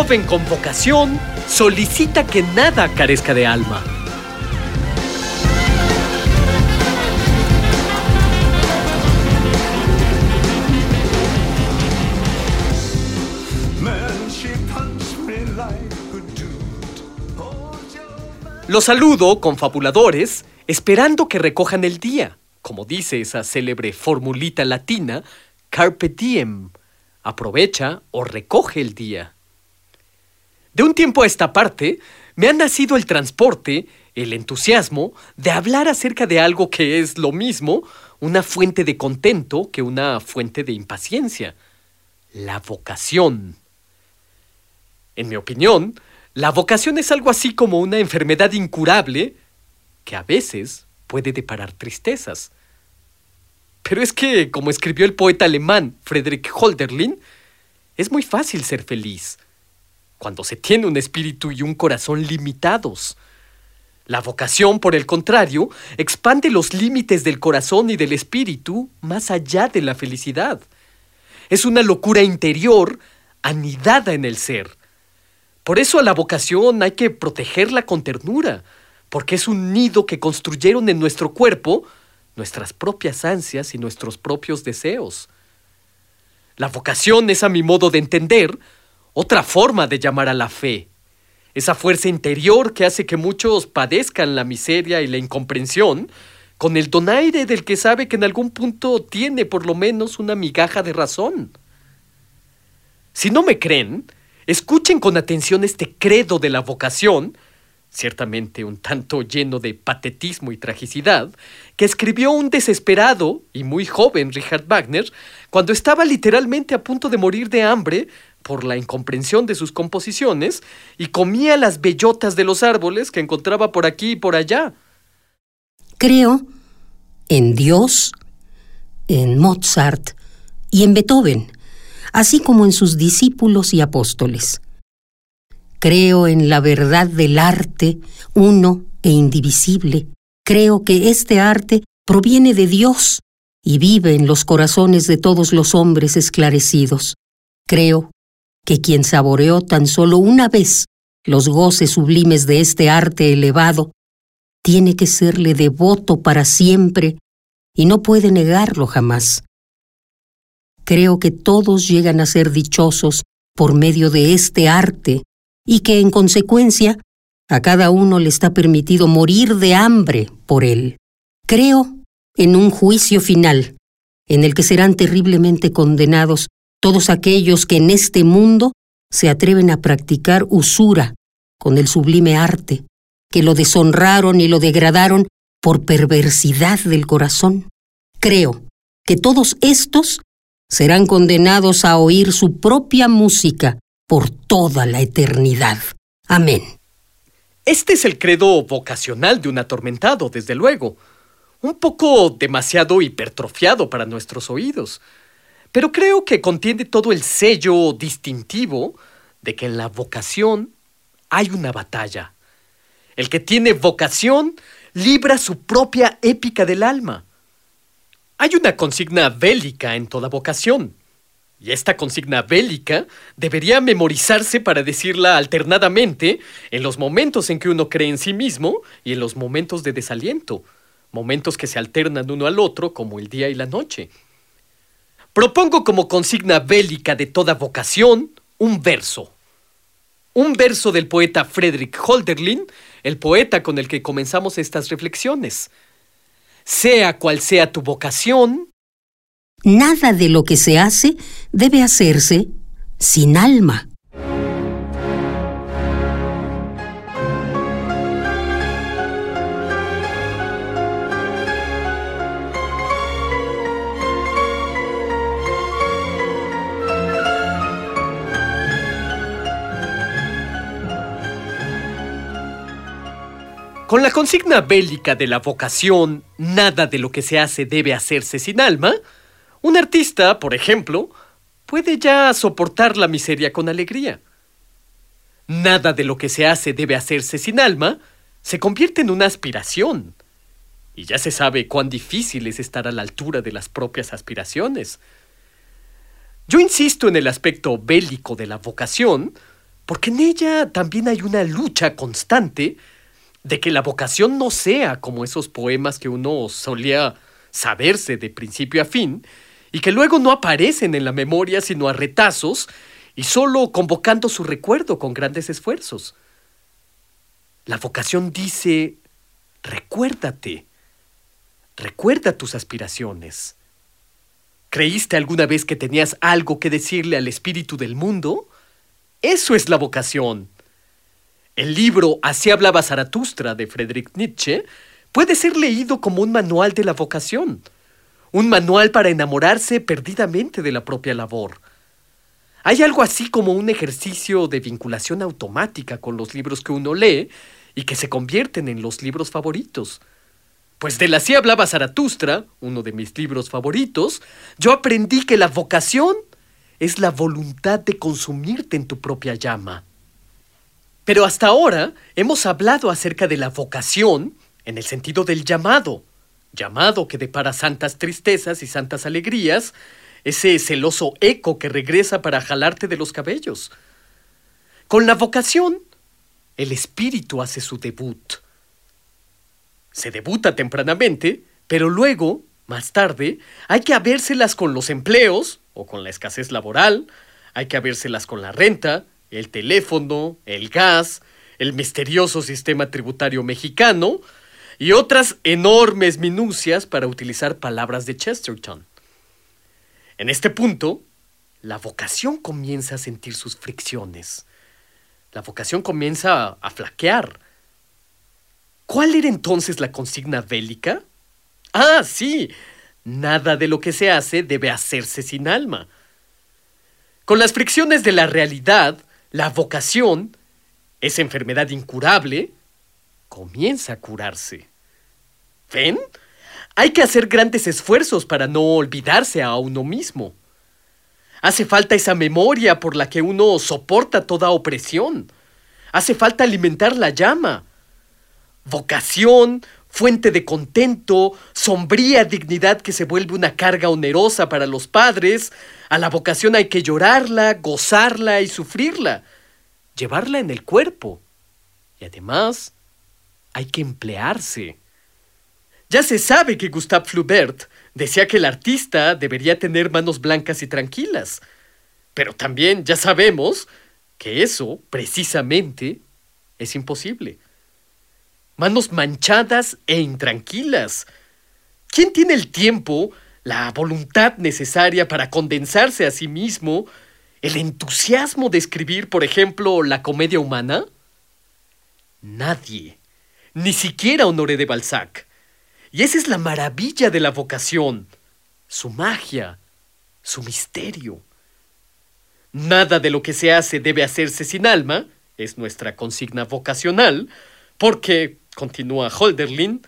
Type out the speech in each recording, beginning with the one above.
Joven con vocación solicita que nada carezca de alma. Los saludo, confabuladores, esperando que recojan el día, como dice esa célebre formulita latina, carpe diem, aprovecha o recoge el día. De un tiempo a esta parte, me ha nacido el transporte, el entusiasmo de hablar acerca de algo que es lo mismo una fuente de contento que una fuente de impaciencia, la vocación. En mi opinión, la vocación es algo así como una enfermedad incurable que a veces puede deparar tristezas. Pero es que, como escribió el poeta alemán Friedrich Holderlin, es muy fácil ser feliz cuando se tiene un espíritu y un corazón limitados. La vocación, por el contrario, expande los límites del corazón y del espíritu más allá de la felicidad. Es una locura interior anidada en el ser. Por eso a la vocación hay que protegerla con ternura, porque es un nido que construyeron en nuestro cuerpo nuestras propias ansias y nuestros propios deseos. La vocación es, a mi modo de entender, otra forma de llamar a la fe. Esa fuerza interior que hace que muchos padezcan la miseria y la incomprensión, con el donaire del que sabe que en algún punto tiene por lo menos una migaja de razón. Si no me creen, escuchen con atención este credo de la vocación, ciertamente un tanto lleno de patetismo y tragicidad, que escribió un desesperado y muy joven Richard Wagner cuando estaba literalmente a punto de morir de hambre por la incomprensión de sus composiciones y comía las bellotas de los árboles que encontraba por aquí y por allá. Creo en Dios, en Mozart y en Beethoven, así como en sus discípulos y apóstoles. Creo en la verdad del arte, uno e indivisible. Creo que este arte proviene de Dios y vive en los corazones de todos los hombres esclarecidos. Creo que quien saboreó tan solo una vez los goces sublimes de este arte elevado, tiene que serle devoto para siempre y no puede negarlo jamás. Creo que todos llegan a ser dichosos por medio de este arte y que en consecuencia a cada uno le está permitido morir de hambre por él. Creo en un juicio final, en el que serán terriblemente condenados todos aquellos que en este mundo se atreven a practicar usura con el sublime arte, que lo deshonraron y lo degradaron por perversidad del corazón. Creo que todos estos serán condenados a oír su propia música por toda la eternidad. Amén. Este es el credo vocacional de un atormentado, desde luego. Un poco demasiado hipertrofiado para nuestros oídos pero creo que contiene todo el sello distintivo de que en la vocación hay una batalla. El que tiene vocación libra su propia épica del alma. Hay una consigna bélica en toda vocación, y esta consigna bélica debería memorizarse para decirla alternadamente en los momentos en que uno cree en sí mismo y en los momentos de desaliento, momentos que se alternan uno al otro como el día y la noche. Propongo como consigna bélica de toda vocación un verso. Un verso del poeta Friedrich Holderlin, el poeta con el que comenzamos estas reflexiones. Sea cual sea tu vocación, nada de lo que se hace debe hacerse sin alma. Con la consigna bélica de la vocación, nada de lo que se hace debe hacerse sin alma, un artista, por ejemplo, puede ya soportar la miseria con alegría. Nada de lo que se hace debe hacerse sin alma, se convierte en una aspiración. Y ya se sabe cuán difícil es estar a la altura de las propias aspiraciones. Yo insisto en el aspecto bélico de la vocación, porque en ella también hay una lucha constante de que la vocación no sea como esos poemas que uno solía saberse de principio a fin, y que luego no aparecen en la memoria sino a retazos y solo convocando su recuerdo con grandes esfuerzos. La vocación dice, recuérdate, recuerda tus aspiraciones. ¿Creíste alguna vez que tenías algo que decirle al espíritu del mundo? Eso es la vocación. El libro Así hablaba Zaratustra de Friedrich Nietzsche puede ser leído como un manual de la vocación un manual para enamorarse perdidamente de la propia labor. Hay algo así como un ejercicio de vinculación automática con los libros que uno lee y que se convierten en los libros favoritos. Pues de la sí hablaba Zaratustra, uno de mis libros favoritos, yo aprendí que la vocación es la voluntad de consumirte en tu propia llama. Pero hasta ahora hemos hablado acerca de la vocación en el sentido del llamado, llamado que depara santas tristezas y santas alegrías, ese celoso eco que regresa para jalarte de los cabellos. Con la vocación, el espíritu hace su debut. Se debuta tempranamente, pero luego, más tarde, hay que habérselas con los empleos o con la escasez laboral, hay que habérselas con la renta, el teléfono, el gas, el misterioso sistema tributario mexicano, y otras enormes minucias para utilizar palabras de Chesterton. En este punto, la vocación comienza a sentir sus fricciones. La vocación comienza a, flaquear. ¿Cuál era entonces la consigna bélica? Ah, sí, nada de lo que se hace debe hacerse sin alma. Con las fricciones de la realidad, la vocación, esa enfermedad incurable, comienza a curarse. ¿Ven? Hay que hacer grandes esfuerzos para no olvidarse a uno mismo. Hace falta esa memoria por la que uno soporta toda opresión. Hace falta alimentar la llama. Vocación, fuente de contento, sombría dignidad que se vuelve una carga onerosa para los padres. A la vocación hay que llorarla, gozarla y sufrirla. Llevarla en el cuerpo. Y además, hay que emplearse. Ya se sabe que Gustave Flaubert decía que el artista debería tener manos blancas y tranquilas. Pero también ya sabemos que eso, precisamente, es imposible. Manos manchadas e intranquilas. ¿Quién tiene el tiempo, la voluntad necesaria para condensarse a sí mismo, el entusiasmo de escribir, por ejemplo, la comedia humana? Nadie. Ni siquiera Honoré de Balzac. Y esa es la maravilla de la vocación, su magia, su misterio. Nada de lo que se hace debe hacerse sin alma, es nuestra consigna vocacional, porque, continúa Holderlin,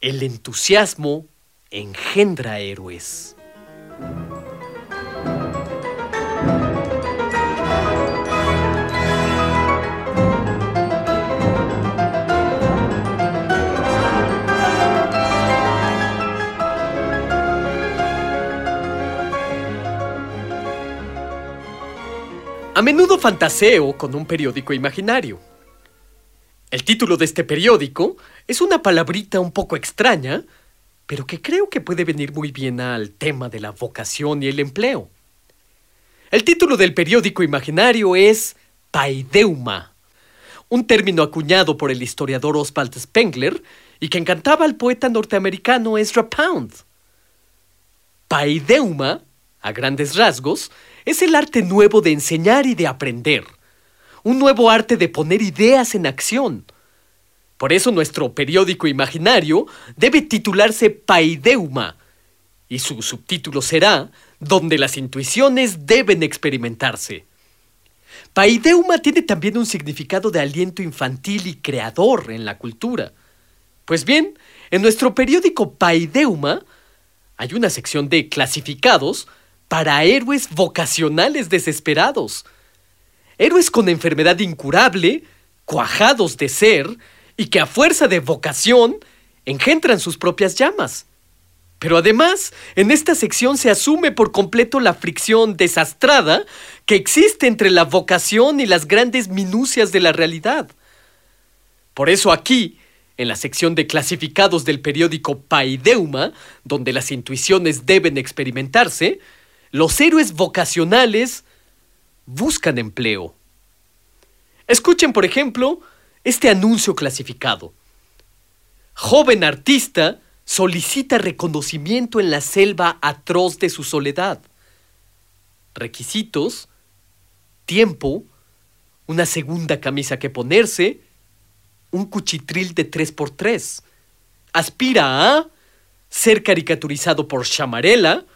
el entusiasmo engendra héroes. A menudo fantaseo con un periódico imaginario. El título de este periódico es una palabrita un poco extraña, pero que creo que puede venir muy bien al tema de la vocación y el empleo. El título del periódico imaginario es Paideuma, un término acuñado por el historiador Oswald Spengler y que encantaba al poeta norteamericano Ezra Pound. Paideuma, a grandes rasgos, es el arte nuevo de enseñar y de aprender. Un nuevo arte de poner ideas en acción. Por eso nuestro periódico imaginario debe titularse Paideuma, y su subtítulo será Donde las intuiciones deben experimentarse. Paideuma tiene también un significado de aliento infantil y creador en la cultura. Pues bien, en nuestro periódico Paideuma hay una sección de clasificados para héroes vocacionales desesperados. Héroes con enfermedad incurable, cuajados de ser, y que a fuerza de vocación engendran sus propias llamas. Pero además, en esta sección se asume por completo la fricción desastrada que existe entre la vocación y las grandes minucias de la realidad. Por eso aquí, en la sección de clasificados del periódico Paideuma, donde las intuiciones deben experimentarse, los héroes vocacionales buscan empleo. Escuchen, por ejemplo, este anuncio clasificado. Joven artista solicita reconocimiento en la selva atroz de su soledad. Requisitos, tiempo, una segunda camisa que ponerse, un cuchitril de 3x3. Aspira a ser caricaturizado por Chamarela,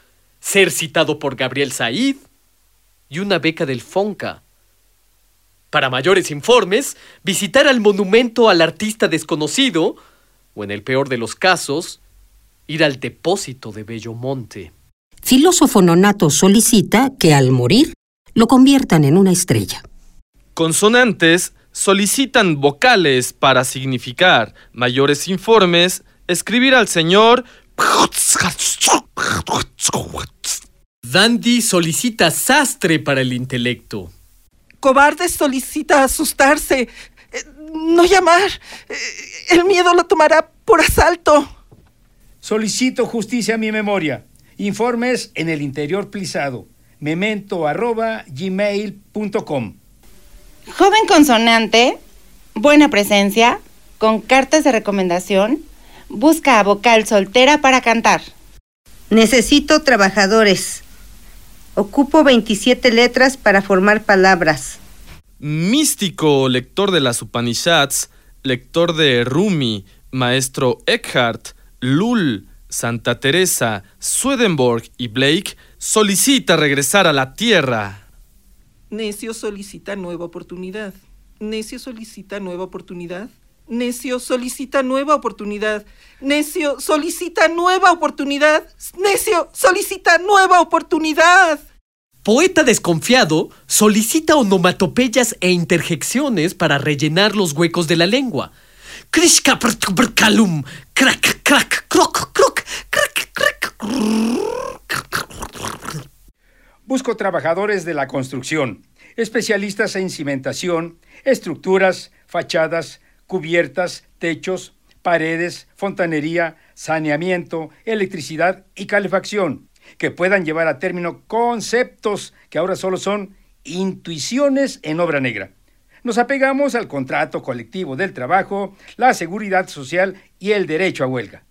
ser citado por Gabriel Said y una beca del Fonca. Para mayores informes, visitar al monumento al artista desconocido o, en el peor de los casos, ir al depósito de Bellomonte. Filósofo nonato solicita que al morir lo conviertan en una estrella. Consonantes solicitan vocales para significar mayores informes, escribir al señor Dandy solicita sastre para el intelecto. Cobarde solicita asustarse, eh, no llamar. Eh, El miedo lo tomará por asalto. Solicito justicia a mi memoria. Informes en el interior plisado. Memento arroba gmail.com. Joven consonante, buena presencia, con cartas de recomendación, busca a vocal soltera para cantar. Necesito trabajadores. Ocupo 27 letras para formar palabras. místico lector de las Upanishads, lector de Rumi, maestro Eckhart, Lull, Santa Teresa, Swedenborg y Blake, solicita regresar a la Tierra. Necio solicita nueva oportunidad. Necio solicita nueva oportunidad. Necio solicita nueva oportunidad. Necio solicita nueva oportunidad. Necio solicita nueva oportunidad. Poeta desconfiado solicita onomatopeyas e interjecciones para rellenar los huecos de la lengua. Krishka kalum, crack crack croc croc, crack crack. Busco trabajadores de la construcción, especialistas en cimentación, estructuras, fachadas, cubiertas, techos, paredes, fontanería, saneamiento, electricidad y calefacción, que puedan llevar a término conceptos que ahora solo son intuiciones en obra negra. Nos apegamos al contrato colectivo del trabajo, la seguridad social y el derecho a huelga.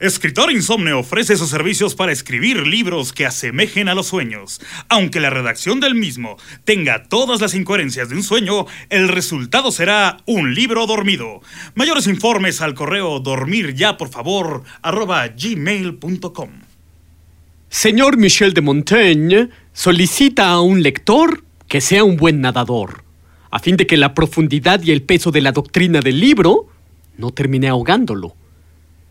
Escritor Insomne ofrece sus servicios para escribir libros que asemejen a los sueños. Aunque la redacción del mismo tenga todas las incoherencias de un sueño, el resultado será un libro dormido. Mayores informes al correo dormir ya por favor gmail.com. Señor Michel de Montaigne solicita a un lector que sea un buen nadador, a fin de que la profundidad y el peso de la doctrina del libro no termine ahogándolo.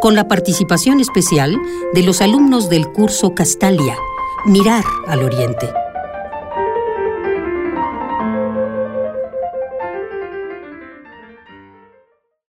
Con la participación especial de los alumnos del curso Castalia, Mirar al Oriente.